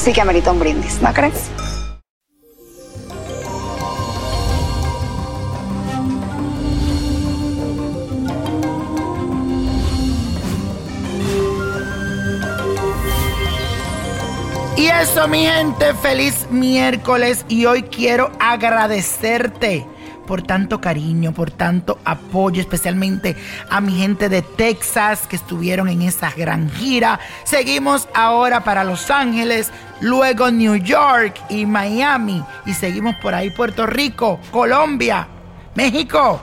sí que amerita un brindis, ¿no crees? Y eso, mi gente, feliz miércoles. Y hoy quiero agradecerte por tanto cariño, por tanto apoyo, especialmente a mi gente de Texas que estuvieron en esa gran gira. Seguimos ahora para Los Ángeles, luego New York y Miami. Y seguimos por ahí Puerto Rico, Colombia, México.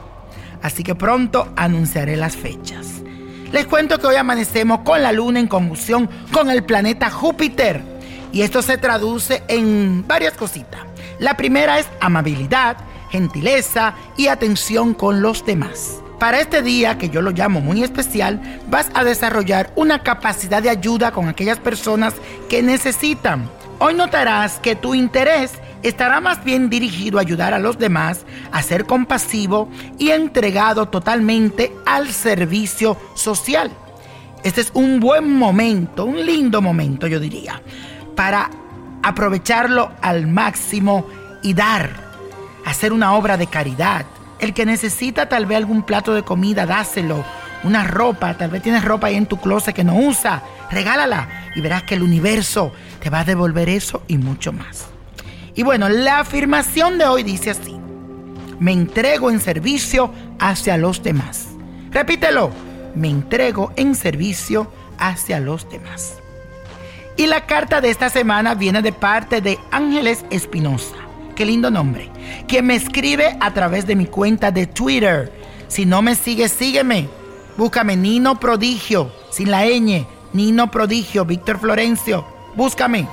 Así que pronto anunciaré las fechas. Les cuento que hoy amanecemos con la luna en conjunción con el planeta Júpiter. Y esto se traduce en varias cositas. La primera es amabilidad, gentileza y atención con los demás. Para este día, que yo lo llamo muy especial, vas a desarrollar una capacidad de ayuda con aquellas personas que necesitan. Hoy notarás que tu interés estará más bien dirigido a ayudar a los demás, a ser compasivo y entregado totalmente al servicio social. Este es un buen momento, un lindo momento yo diría, para aprovecharlo al máximo y dar, hacer una obra de caridad. El que necesita tal vez algún plato de comida, dáselo. Una ropa, tal vez tienes ropa ahí en tu closet que no usa, regálala y verás que el universo te va a devolver eso y mucho más. Y bueno, la afirmación de hoy dice así. Me entrego en servicio hacia los demás. Repítelo. Me entrego en servicio hacia los demás. Y la carta de esta semana viene de parte de Ángeles Espinosa. Qué lindo nombre. Quien me escribe a través de mi cuenta de Twitter. Si no me sigues, sígueme. Búscame Nino Prodigio, sin la ñ. Nino Prodigio, Víctor Florencio. Búscame.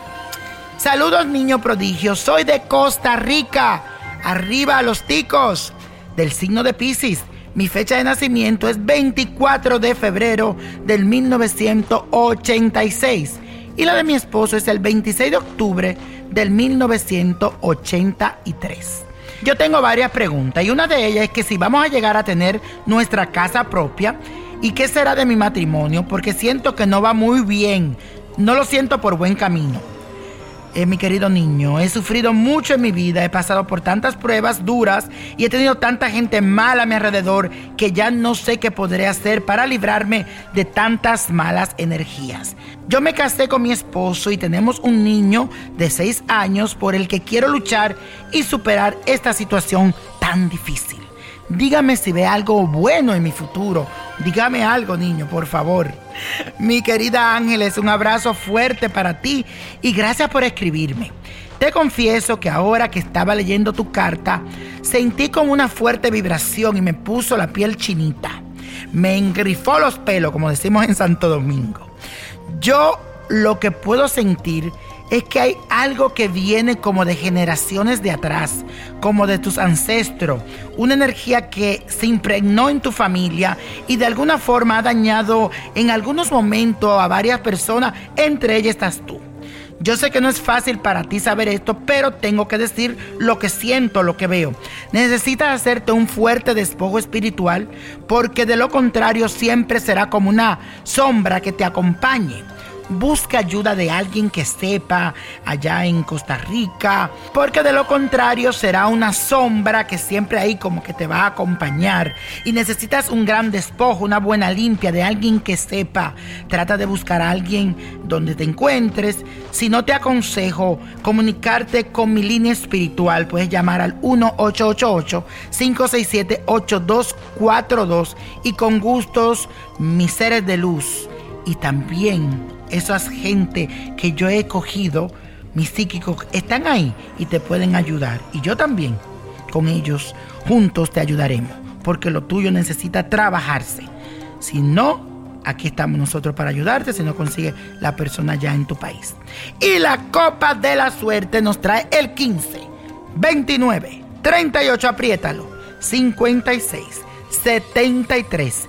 Saludos, niño prodigio. Soy de Costa Rica. Arriba a los ticos. Del signo de Pisces. Mi fecha de nacimiento es 24 de febrero del 1986. Y la de mi esposo es el 26 de octubre del 1983. Yo tengo varias preguntas y una de ellas es que si vamos a llegar a tener nuestra casa propia y qué será de mi matrimonio porque siento que no va muy bien. No lo siento por buen camino. Eh, mi querido niño, he sufrido mucho en mi vida, he pasado por tantas pruebas duras y he tenido tanta gente mala a mi alrededor que ya no sé qué podré hacer para librarme de tantas malas energías. Yo me casé con mi esposo y tenemos un niño de 6 años por el que quiero luchar y superar esta situación tan difícil. Dígame si ve algo bueno en mi futuro Dígame algo, niño, por favor. Mi querida Ángeles, un abrazo fuerte para ti y gracias por escribirme. Te confieso que ahora que estaba leyendo tu carta, sentí como una fuerte vibración y me puso la piel chinita. Me engrifó los pelos, como decimos en Santo Domingo. Yo lo que puedo sentir es que hay algo que viene como de generaciones de atrás, como de tus ancestros, una energía que se impregnó en tu familia y de alguna forma ha dañado en algunos momentos a varias personas, entre ellas estás tú. Yo sé que no es fácil para ti saber esto, pero tengo que decir lo que siento, lo que veo. Necesitas hacerte un fuerte despojo espiritual porque de lo contrario siempre será como una sombra que te acompañe busca ayuda de alguien que sepa allá en Costa Rica, porque de lo contrario será una sombra que siempre ahí como que te va a acompañar y necesitas un gran despojo, una buena limpia de alguien que sepa. Trata de buscar a alguien donde te encuentres. Si no te aconsejo comunicarte con mi línea espiritual, puedes llamar al 1-888-567-8242 y con gustos mis seres de luz y también esas gente que yo he cogido, mis psíquicos, están ahí y te pueden ayudar. Y yo también, con ellos, juntos te ayudaremos, porque lo tuyo necesita trabajarse. Si no, aquí estamos nosotros para ayudarte si no consigue la persona ya en tu país. Y la copa de la suerte nos trae el 15, 29, 38, apriétalo, 56, 73.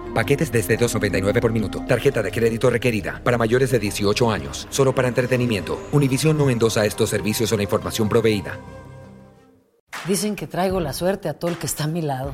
Paquetes desde 2.99 por minuto. Tarjeta de crédito requerida para mayores de 18 años. Solo para entretenimiento. Univision no endosa estos servicios o la información proveída. Dicen que traigo la suerte a todo el que está a mi lado.